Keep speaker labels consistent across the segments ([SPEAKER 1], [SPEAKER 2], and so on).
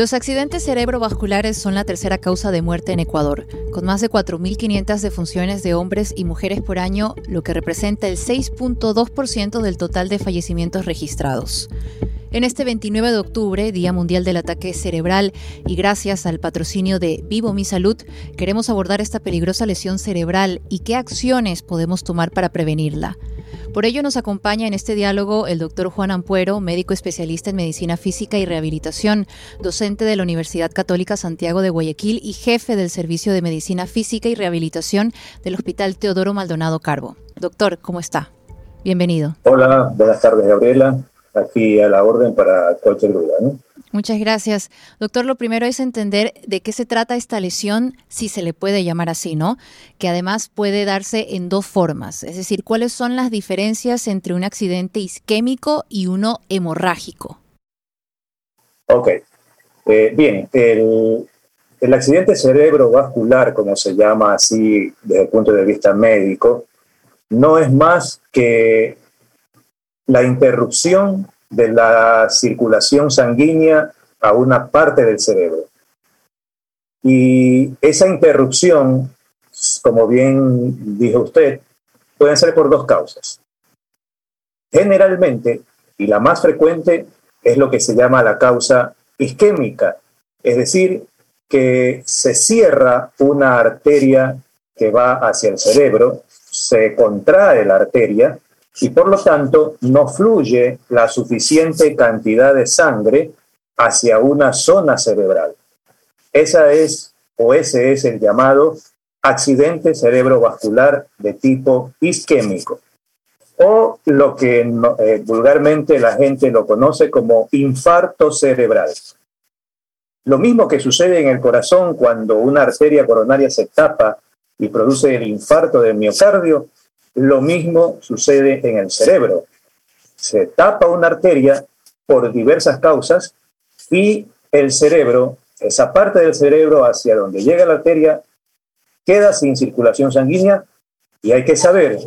[SPEAKER 1] Los accidentes cerebrovasculares son la tercera causa de muerte en Ecuador, con más de 4.500 defunciones de hombres y mujeres por año, lo que representa el 6.2% del total de fallecimientos registrados. En este 29 de octubre, Día Mundial del Ataque Cerebral, y gracias al patrocinio de Vivo Mi Salud, queremos abordar esta peligrosa lesión cerebral y qué acciones podemos tomar para prevenirla. Por ello nos acompaña en este diálogo el doctor Juan Ampuero, médico especialista en medicina física y rehabilitación, docente de la Universidad Católica Santiago de Guayaquil y jefe del Servicio de Medicina Física y Rehabilitación del Hospital Teodoro Maldonado Carbo. Doctor, ¿cómo está? Bienvenido.
[SPEAKER 2] Hola, buenas tardes, Gabriela aquí a la orden para cualquier duda. ¿no?
[SPEAKER 1] Muchas gracias. Doctor, lo primero es entender de qué se trata esta lesión, si se le puede llamar así, ¿no? Que además puede darse en dos formas. Es decir, ¿cuáles son las diferencias entre un accidente isquémico y uno hemorrágico?
[SPEAKER 2] Ok. Eh, bien, el, el accidente cerebrovascular, como se llama así desde el punto de vista médico, no es más que la interrupción de la circulación sanguínea a una parte del cerebro. Y esa interrupción, como bien dijo usted, puede ser por dos causas. Generalmente, y la más frecuente, es lo que se llama la causa isquémica, es decir, que se cierra una arteria que va hacia el cerebro, se contrae la arteria y por lo tanto no fluye la suficiente cantidad de sangre hacia una zona cerebral. Esa es o ese es el llamado accidente cerebrovascular de tipo isquémico o lo que eh, vulgarmente la gente lo conoce como infarto cerebral. Lo mismo que sucede en el corazón cuando una arteria coronaria se tapa y produce el infarto del miocardio, lo mismo sucede en el cerebro. Se tapa una arteria por diversas causas y el cerebro, esa parte del cerebro hacia donde llega la arteria, queda sin circulación sanguínea y hay que saber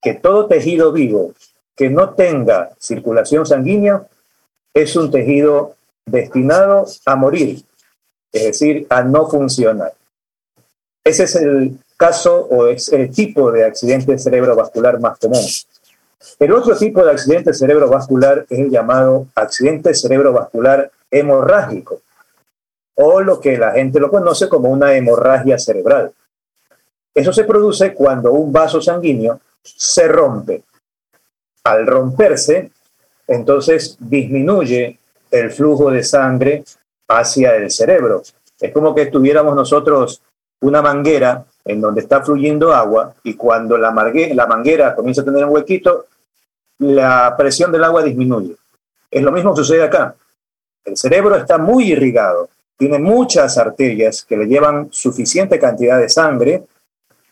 [SPEAKER 2] que todo tejido vivo que no tenga circulación sanguínea es un tejido destinado a morir, es decir, a no funcionar. Ese es el caso o es el tipo de accidente cerebrovascular más común. El otro tipo de accidente cerebrovascular es el llamado accidente cerebrovascular hemorrágico, o lo que la gente lo conoce como una hemorragia cerebral. Eso se produce cuando un vaso sanguíneo se rompe. Al romperse, entonces disminuye el flujo de sangre hacia el cerebro. Es como que tuviéramos nosotros una manguera en donde está fluyendo agua y cuando la, manguera comienza a tener un huequito, la presión del agua disminuye. Es lo mismo que sucede acá. El cerebro está muy irrigado, tiene muchas arterias que le llevan suficiente cantidad de sangre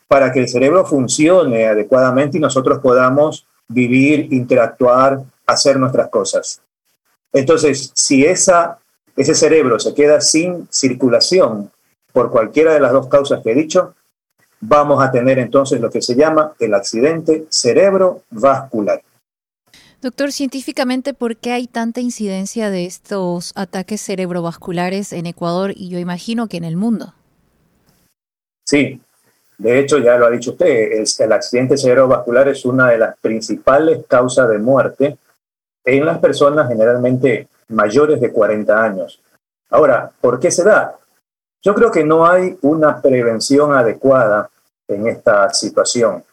[SPEAKER 2] para que el cerebro funcione adecuadamente y nosotros podamos vivir, interactuar, hacer nuestras cosas. Entonces, si esa, ese cerebro se queda sin circulación por cualquiera de las dos causas que he dicho, vamos a tener entonces lo que se llama el accidente cerebrovascular.
[SPEAKER 1] Doctor, científicamente, ¿por qué hay tanta incidencia de estos ataques cerebrovasculares en Ecuador y yo imagino que en el mundo?
[SPEAKER 2] Sí, de hecho ya lo ha dicho usted, el, el accidente cerebrovascular es una de las principales causas de muerte en las personas generalmente mayores de 40 años. Ahora, ¿por qué se da? Yo creo que no hay una prevención adecuada en esta situación,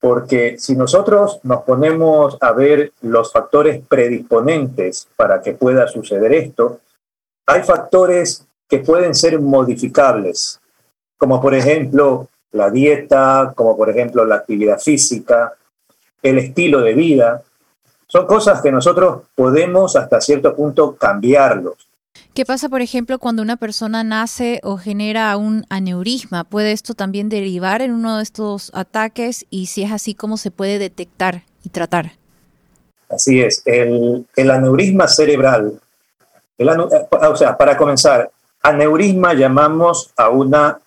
[SPEAKER 2] porque si nosotros nos ponemos a ver los factores predisponentes para que pueda suceder esto, hay factores que pueden ser modificables, como por ejemplo la dieta, como por ejemplo la actividad física, el estilo de vida. Son cosas que nosotros podemos hasta cierto punto cambiarlos.
[SPEAKER 1] ¿Qué pasa, por ejemplo, cuando una persona nace o genera un aneurisma? ¿Puede esto también derivar en uno de estos ataques? Y si es así, ¿cómo se puede detectar y tratar?
[SPEAKER 2] Así es. El, aneurisma cerebral, o sea, para comenzar, aneurisma llamamos a una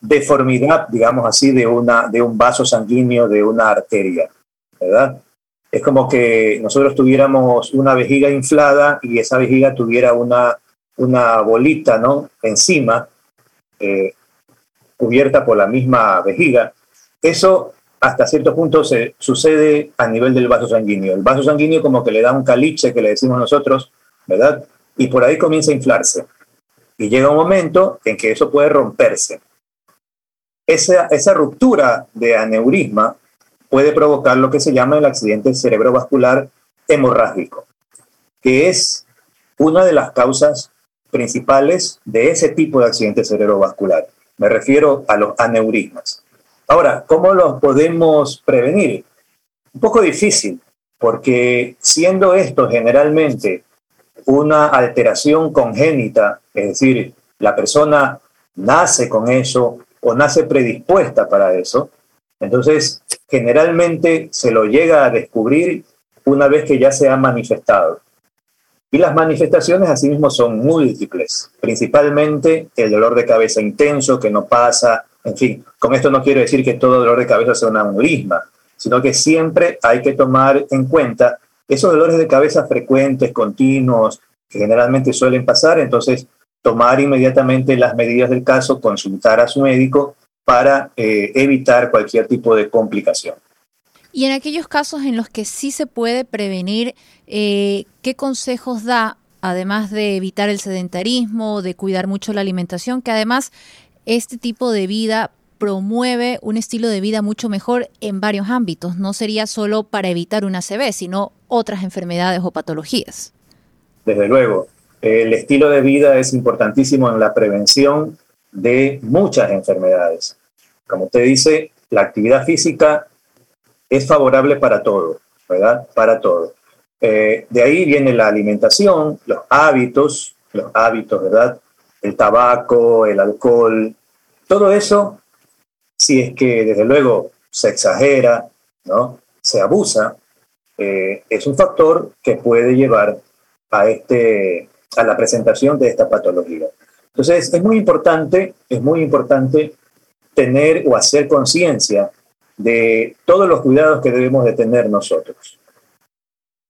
[SPEAKER 2] deformidad, digamos así, de, una, de un vaso sanguíneo, de una arteria, ¿verdad? Es como que nosotros tuviéramos una vejiga inflada y esa vejiga tuviera una una bolita ¿no? encima, eh, cubierta por la misma vejiga. Eso hasta cierto punto se sucede a nivel del vaso sanguíneo. El vaso sanguíneo como que le da un caliche que le decimos nosotros, ¿verdad? Y por ahí comienza a inflarse. Y llega un momento en que eso puede romperse. Esa, esa ruptura de aneurisma puede provocar lo que se llama el accidente cerebrovascular hemorrágico, que es una de las causas principales de ese tipo de accidente cerebrovascular. Me refiero a los aneurismas. Ahora, ¿cómo los podemos prevenir? Un poco difícil, porque siendo esto generalmente una alteración congénita, es decir, la persona nace con eso o nace predispuesta para eso, entonces generalmente se lo llega a descubrir una vez que ya se ha manifestado. Y las manifestaciones asimismo son múltiples, principalmente el dolor de cabeza intenso que no pasa, en fin, con esto no quiero decir que todo dolor de cabeza sea un aneurisma, sino que siempre hay que tomar en cuenta esos dolores de cabeza frecuentes, continuos, que generalmente suelen pasar, entonces tomar inmediatamente las medidas del caso, consultar a su médico para eh, evitar cualquier tipo de complicación.
[SPEAKER 1] Y en aquellos casos en los que sí se puede prevenir, eh, ¿qué consejos da, además de evitar el sedentarismo, de cuidar mucho la alimentación, que además este tipo de vida promueve un estilo de vida mucho mejor en varios ámbitos. No sería solo para evitar una ACV, sino otras enfermedades o patologías.
[SPEAKER 2] Desde luego, el estilo de vida es importantísimo en la prevención de muchas enfermedades. Como usted dice, la actividad física es favorable para todo, ¿verdad? Para todo. Eh, de ahí viene la alimentación, los hábitos, los hábitos, ¿verdad? el tabaco, el alcohol, todo eso, si es que desde luego se exagera, ¿no? se abusa, eh, es un factor que puede llevar a, este, a la presentación de esta patología. Entonces, es muy importante, es muy importante tener o hacer conciencia de todos los cuidados que debemos de tener nosotros.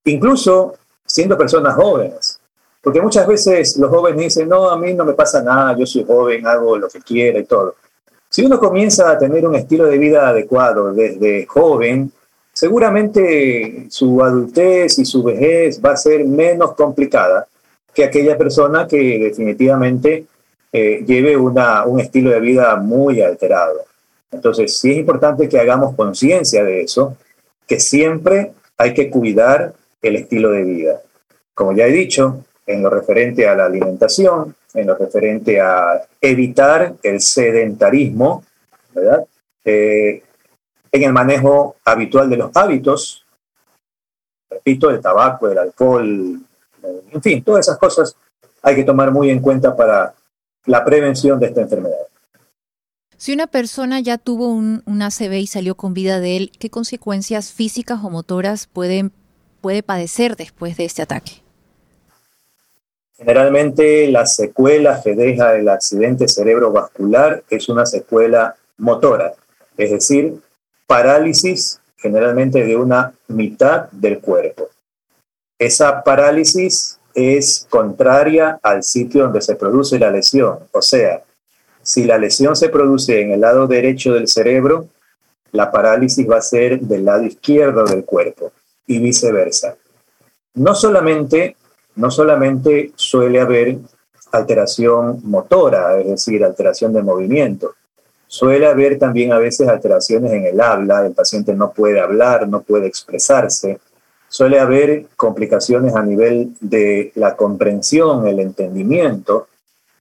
[SPEAKER 2] Incluso siendo personas jóvenes, porque muchas veces los jóvenes dicen, no, a mí no me pasa nada, yo soy joven, hago lo que quiera y todo. Si uno comienza a tener un estilo de vida adecuado desde joven, seguramente su adultez y su vejez va a ser menos complicada que aquella persona que definitivamente eh, lleve una, un estilo de vida muy alterado. Entonces, sí es importante que hagamos conciencia de eso, que siempre hay que cuidar el estilo de vida. Como ya he dicho, en lo referente a la alimentación, en lo referente a evitar el sedentarismo, ¿verdad? Eh, en el manejo habitual de los hábitos, repito, el tabaco, el alcohol, en fin, todas esas cosas hay que tomar muy en cuenta para la prevención de esta enfermedad.
[SPEAKER 1] Si una persona ya tuvo un, un ACV y salió con vida de él, ¿qué consecuencias físicas o motoras pueden, puede padecer después de este ataque?
[SPEAKER 2] Generalmente la secuela que deja el accidente cerebrovascular es una secuela motora, es decir, parálisis generalmente de una mitad del cuerpo. Esa parálisis es contraria al sitio donde se produce la lesión, o sea, si la lesión se produce en el lado derecho del cerebro, la parálisis va a ser del lado izquierdo del cuerpo y viceversa. No solamente no solamente suele haber alteración motora, es decir, alteración de movimiento, suele haber también a veces alteraciones en el habla, el paciente no puede hablar, no puede expresarse, suele haber complicaciones a nivel de la comprensión, el entendimiento,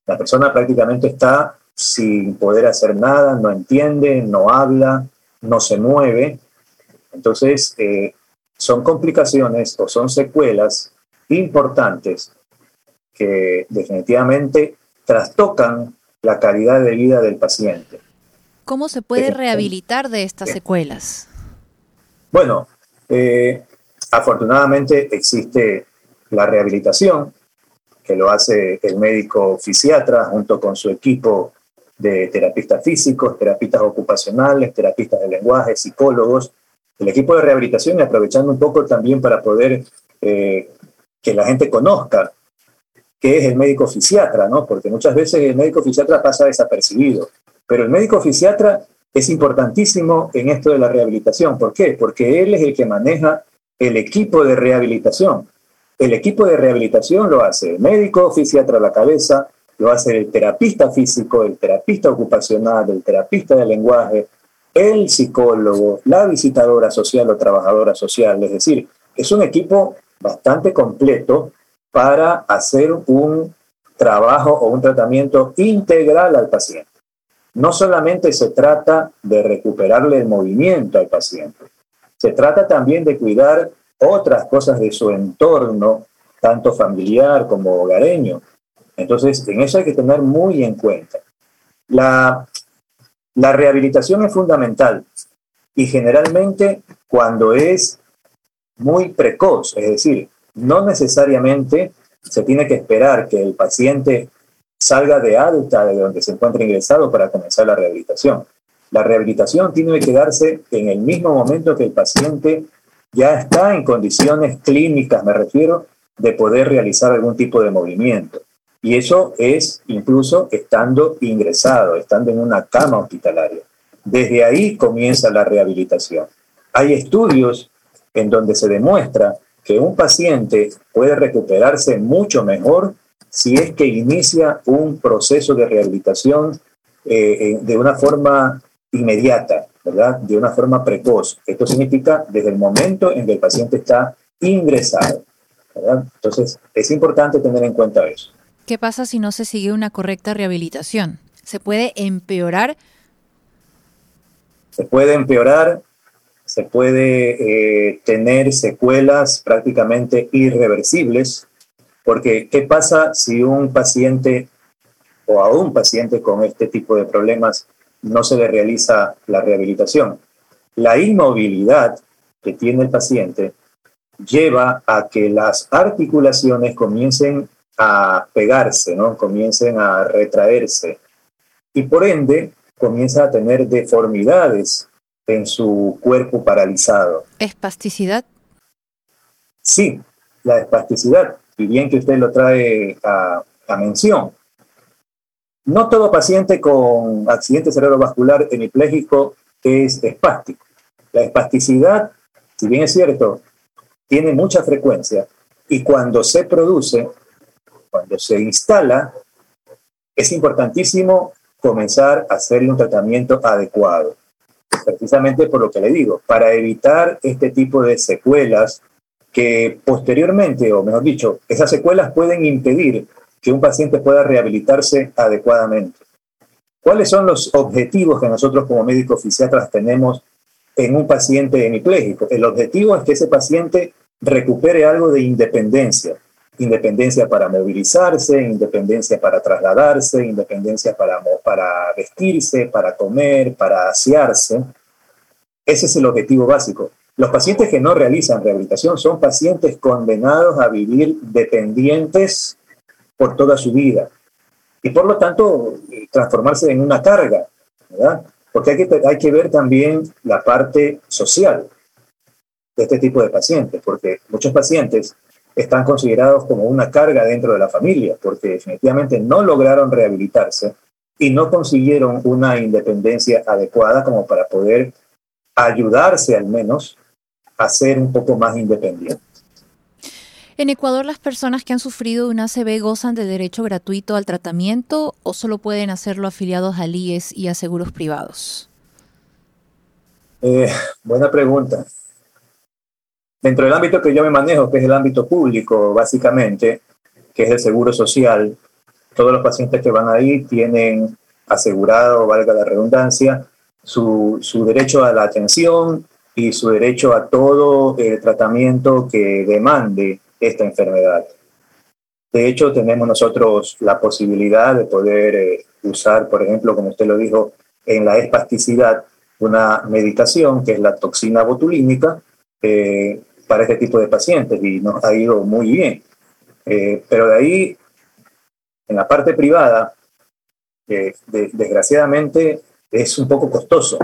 [SPEAKER 2] la persona prácticamente está sin poder hacer nada, no entiende, no habla, no se mueve. Entonces, eh, son complicaciones o son secuelas importantes que definitivamente trastocan la calidad de vida del paciente.
[SPEAKER 1] ¿Cómo se puede rehabilitar de estas secuelas?
[SPEAKER 2] Bueno, eh, afortunadamente existe la rehabilitación, que lo hace el médico fisiatra junto con su equipo de terapistas físicos, terapistas ocupacionales, terapistas de lenguaje, psicólogos, el equipo de rehabilitación y aprovechando un poco también para poder eh, que la gente conozca que es el médico fisiatra, ¿no? Porque muchas veces el médico fisiatra pasa desapercibido, pero el médico fisiatra es importantísimo en esto de la rehabilitación. ¿Por qué? Porque él es el que maneja el equipo de rehabilitación. El equipo de rehabilitación lo hace el médico fisiatra la cabeza, lo hace el terapista físico, el terapista ocupacional, el terapista de lenguaje, el psicólogo, la visitadora social o trabajadora social. Es decir, es un equipo bastante completo para hacer un trabajo o un tratamiento integral al paciente. No solamente se trata de recuperarle el movimiento al paciente, se trata también de cuidar otras cosas de su entorno, tanto familiar como hogareño. Entonces, en eso hay que tener muy en cuenta. La, la rehabilitación es fundamental y generalmente cuando es muy precoz, es decir, no necesariamente se tiene que esperar que el paciente salga de alta de donde se encuentra ingresado para comenzar la rehabilitación. La rehabilitación tiene que darse en el mismo momento que el paciente ya está en condiciones clínicas, me refiero, de poder realizar algún tipo de movimiento. Y eso es incluso estando ingresado, estando en una cama hospitalaria. Desde ahí comienza la rehabilitación. Hay estudios en donde se demuestra que un paciente puede recuperarse mucho mejor si es que inicia un proceso de rehabilitación eh, de una forma inmediata, ¿verdad? De una forma precoz. Esto significa desde el momento en que el paciente está ingresado, ¿verdad? Entonces, es importante tener en cuenta eso.
[SPEAKER 1] ¿Qué pasa si no se sigue una correcta rehabilitación? ¿Se puede empeorar?
[SPEAKER 2] Se puede empeorar se puede eh, tener secuelas prácticamente irreversibles, porque ¿qué pasa si un paciente o a un paciente con este tipo de problemas no se le realiza la rehabilitación? La inmovilidad que tiene el paciente lleva a que las articulaciones comiencen a pegarse, ¿no? comiencen a retraerse y por ende comienza a tener deformidades en su cuerpo paralizado.
[SPEAKER 1] ¿Espasticidad?
[SPEAKER 2] Sí, la espasticidad, y bien que usted lo trae a, mención. No todo paciente con accidente cerebrovascular hemipléjico es espástico. La espasticidad, si bien es cierto, tiene mucha frecuencia y cuando se produce, cuando se instala, es importantísimo comenzar a hacerle un tratamiento adecuado precisamente por lo que le digo, para evitar este tipo de secuelas que posteriormente, o mejor dicho, esas secuelas pueden impedir que un paciente pueda rehabilitarse adecuadamente. ¿Cuáles son los objetivos que nosotros como médicos fisiatras tenemos en un paciente hemipléjico? El objetivo es que ese paciente recupere algo de independencia, independencia para movilizarse, independencia para trasladarse, independencia para, para vestirse, para comer, para asearse. Ese es el objetivo básico. Los pacientes que no realizan rehabilitación son pacientes condenados a vivir dependientes por toda su vida y por lo tanto transformarse en una carga, ¿verdad? Porque hay que, hay que ver también la parte social de este tipo de pacientes, porque muchos pacientes están considerados como una carga dentro de la familia, porque definitivamente no lograron rehabilitarse y no consiguieron una independencia adecuada como para poder ayudarse al menos a ser un poco más independientes.
[SPEAKER 1] ¿En Ecuador las personas que han sufrido un ACV gozan de derecho gratuito al tratamiento o solo pueden hacerlo afiliados al IES y a seguros privados?
[SPEAKER 2] Eh, buena pregunta. Dentro del ámbito que yo me manejo, que es el ámbito público, básicamente, que es el seguro social, todos los pacientes que van ahí tienen asegurado, valga la redundancia, su, su derecho a la atención y su derecho a todo el tratamiento que demande esta enfermedad. De hecho, tenemos nosotros la posibilidad de poder eh, usar, por ejemplo, como usted lo dijo, en la espasticidad, una medicación que es la toxina botulínica, eh, para este tipo de pacientes y nos ha ido muy bien. Eh, pero de ahí, en la parte privada, eh, desgraciadamente es un poco costoso,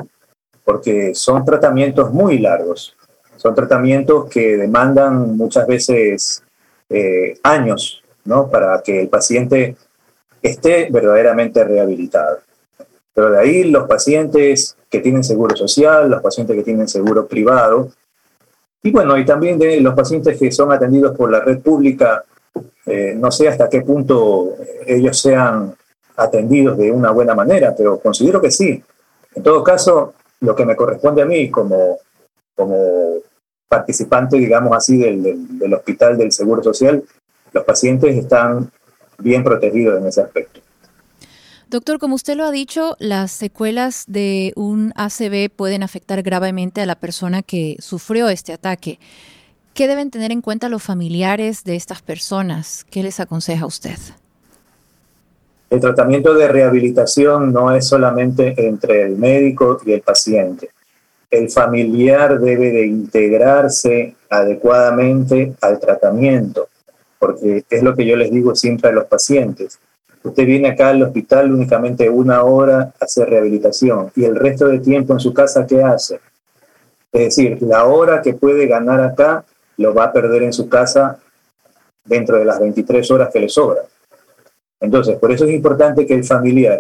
[SPEAKER 2] porque son tratamientos muy largos, son tratamientos que demandan muchas veces eh, años ¿no? Para que el paciente esté verdaderamente rehabilitado. Pero de ahí los pacientes que tienen seguro social, los pacientes que tienen seguro privado, y bueno, y también de los pacientes que son atendidos por la red pública, eh, no sé hasta qué punto ellos sean atendidos de una buena manera, pero considero que sí. En todo caso, lo que me corresponde a mí como, como participante, digamos así, del, del hospital del Seguro Social, los pacientes están bien protegidos en ese aspecto.
[SPEAKER 1] Doctor, como usted lo ha dicho, las secuelas de un ACV pueden afectar gravemente a la persona que sufrió este ataque. ¿Qué deben tener en cuenta los familiares de estas personas? ¿Qué les aconseja usted?
[SPEAKER 2] El tratamiento de rehabilitación no es solamente entre el médico y el paciente. El familiar debe de integrarse adecuadamente al tratamiento, porque es lo que yo les digo siempre a los pacientes. Usted viene acá al hospital únicamente una hora a hacer rehabilitación y el resto de tiempo en su casa, ¿qué hace? Es decir, la hora que puede ganar acá lo va a perder en su casa dentro de las 23 horas que le sobran. Entonces, por eso es importante que el familiar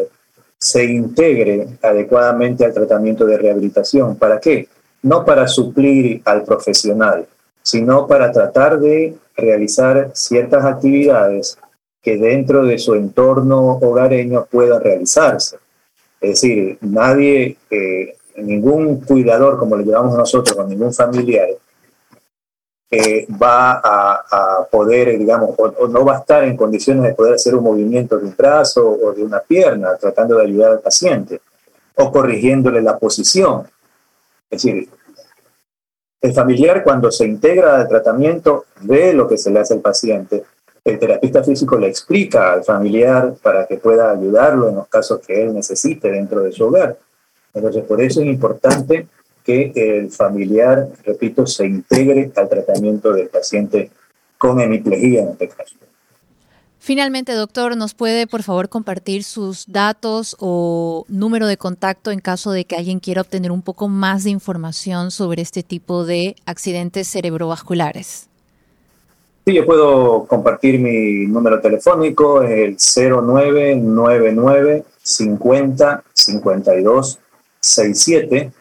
[SPEAKER 2] se integre adecuadamente al tratamiento de rehabilitación. ¿Para qué? No para suplir al profesional, sino para tratar de realizar ciertas actividades que dentro de su entorno hogareño puedan realizarse. Es decir, nadie, eh, ningún cuidador, como le llamamos nosotros, o ningún familiar, eh, va a, poder, digamos, o, no va a estar en condiciones de poder hacer un movimiento de un brazo o de una pierna tratando de ayudar al paciente o corrigiéndole la posición. Es decir, el familiar cuando se integra al tratamiento ve lo que se le hace al paciente. El terapista físico le explica al familiar para que pueda ayudarlo en los casos que él necesite dentro de su hogar. Entonces, por eso es importante que el familiar, repito, se integre al tratamiento del paciente con hemiplegia en este caso.
[SPEAKER 1] Finalmente, doctor, ¿nos puede por favor compartir sus datos o número de contacto en caso de que alguien quiera obtener un poco más de información sobre este tipo de accidentes cerebrovasculares?
[SPEAKER 2] Sí, yo puedo compartir mi número telefónico, el 0999 50 52 67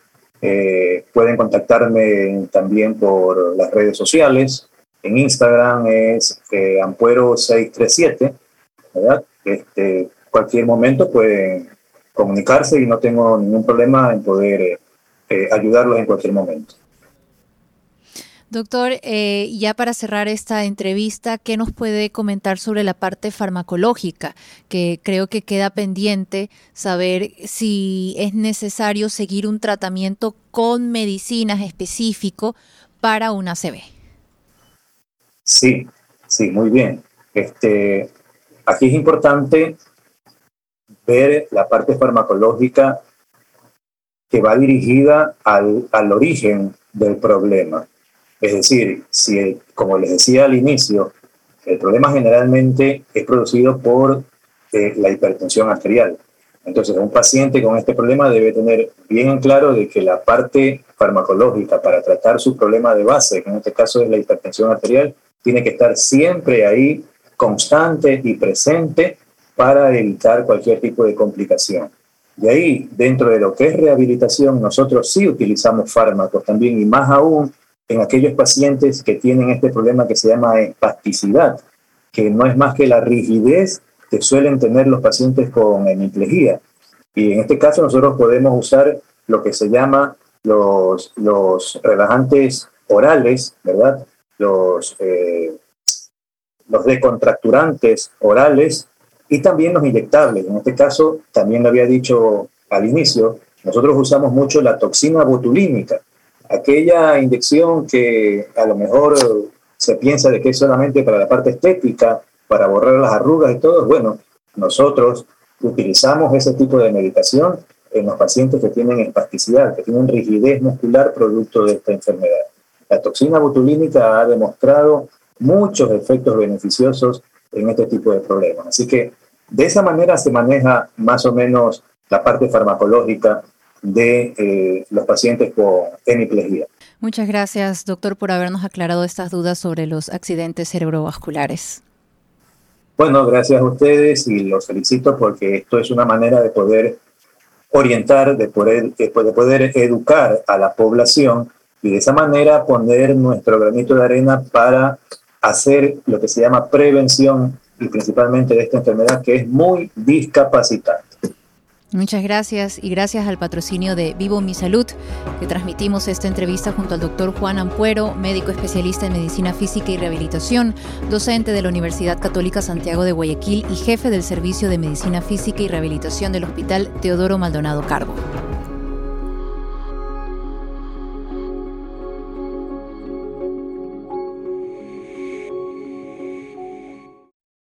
[SPEAKER 2] eh, pueden contactarme también por las redes sociales. En Instagram es eh, Ampuero637, ¿verdad? Este, cualquier momento pueden comunicarse y no tengo ningún problema en poder eh, ayudarlos en cualquier momento.
[SPEAKER 1] Doctor, eh, ya para cerrar esta entrevista, ¿qué nos puede comentar sobre la parte farmacológica? Que creo que queda pendiente saber si es necesario seguir un tratamiento con medicinas específico para un ACV.
[SPEAKER 2] Sí, sí, muy bien. Este, aquí es importante ver la parte farmacológica que va dirigida al, al origen del problema. Es decir, si, como les decía al inicio, el problema generalmente es producido por eh, la hipertensión arterial. Entonces, un paciente con este problema debe tener bien en claro de que la parte farmacológica para tratar su problema de base, que en este caso es la hipertensión arterial, tiene que estar siempre ahí, constante y presente para evitar cualquier tipo de complicación. De ahí, dentro de lo que es rehabilitación, nosotros sí utilizamos fármacos también y más aún en aquellos pacientes que tienen este problema que se llama espasticidad, que no es más que la rigidez que suelen tener los pacientes con hemiplegia. Y en este caso nosotros podemos usar lo que se llama los, los relajantes orales, ¿verdad? Los, eh, los decontracturantes orales y también los inyectables. En este caso, también lo había dicho al inicio, nosotros usamos mucho la toxina botulínica, aquella inyección que a lo mejor se piensa de que es solamente para la parte estética, para borrar las arrugas y todo, bueno, nosotros utilizamos ese tipo de medicación en los pacientes que tienen espasticidad, que tienen rigidez muscular producto de esta enfermedad. La toxina botulínica ha demostrado muchos efectos beneficiosos en este tipo de problemas. Así que de esa manera se maneja más o menos la parte farmacológica de eh, los pacientes con hemiplegia.
[SPEAKER 1] Muchas gracias, doctor, por habernos aclarado estas dudas sobre los accidentes cerebrovasculares.
[SPEAKER 2] Bueno, gracias a ustedes y los felicito porque esto es una manera de poder orientar, de poder, de poder educar a la población y de esa manera poner nuestro granito de arena para hacer lo que se llama prevención y principalmente de esta enfermedad que es muy discapacitante.
[SPEAKER 1] Muchas gracias y gracias al patrocinio de Vivo Mi Salud que transmitimos esta entrevista junto al doctor Juan Ampuero, médico especialista en medicina física y rehabilitación, docente de la Universidad Católica Santiago de Guayaquil y jefe del Servicio de Medicina Física y Rehabilitación del Hospital Teodoro Maldonado Carbo.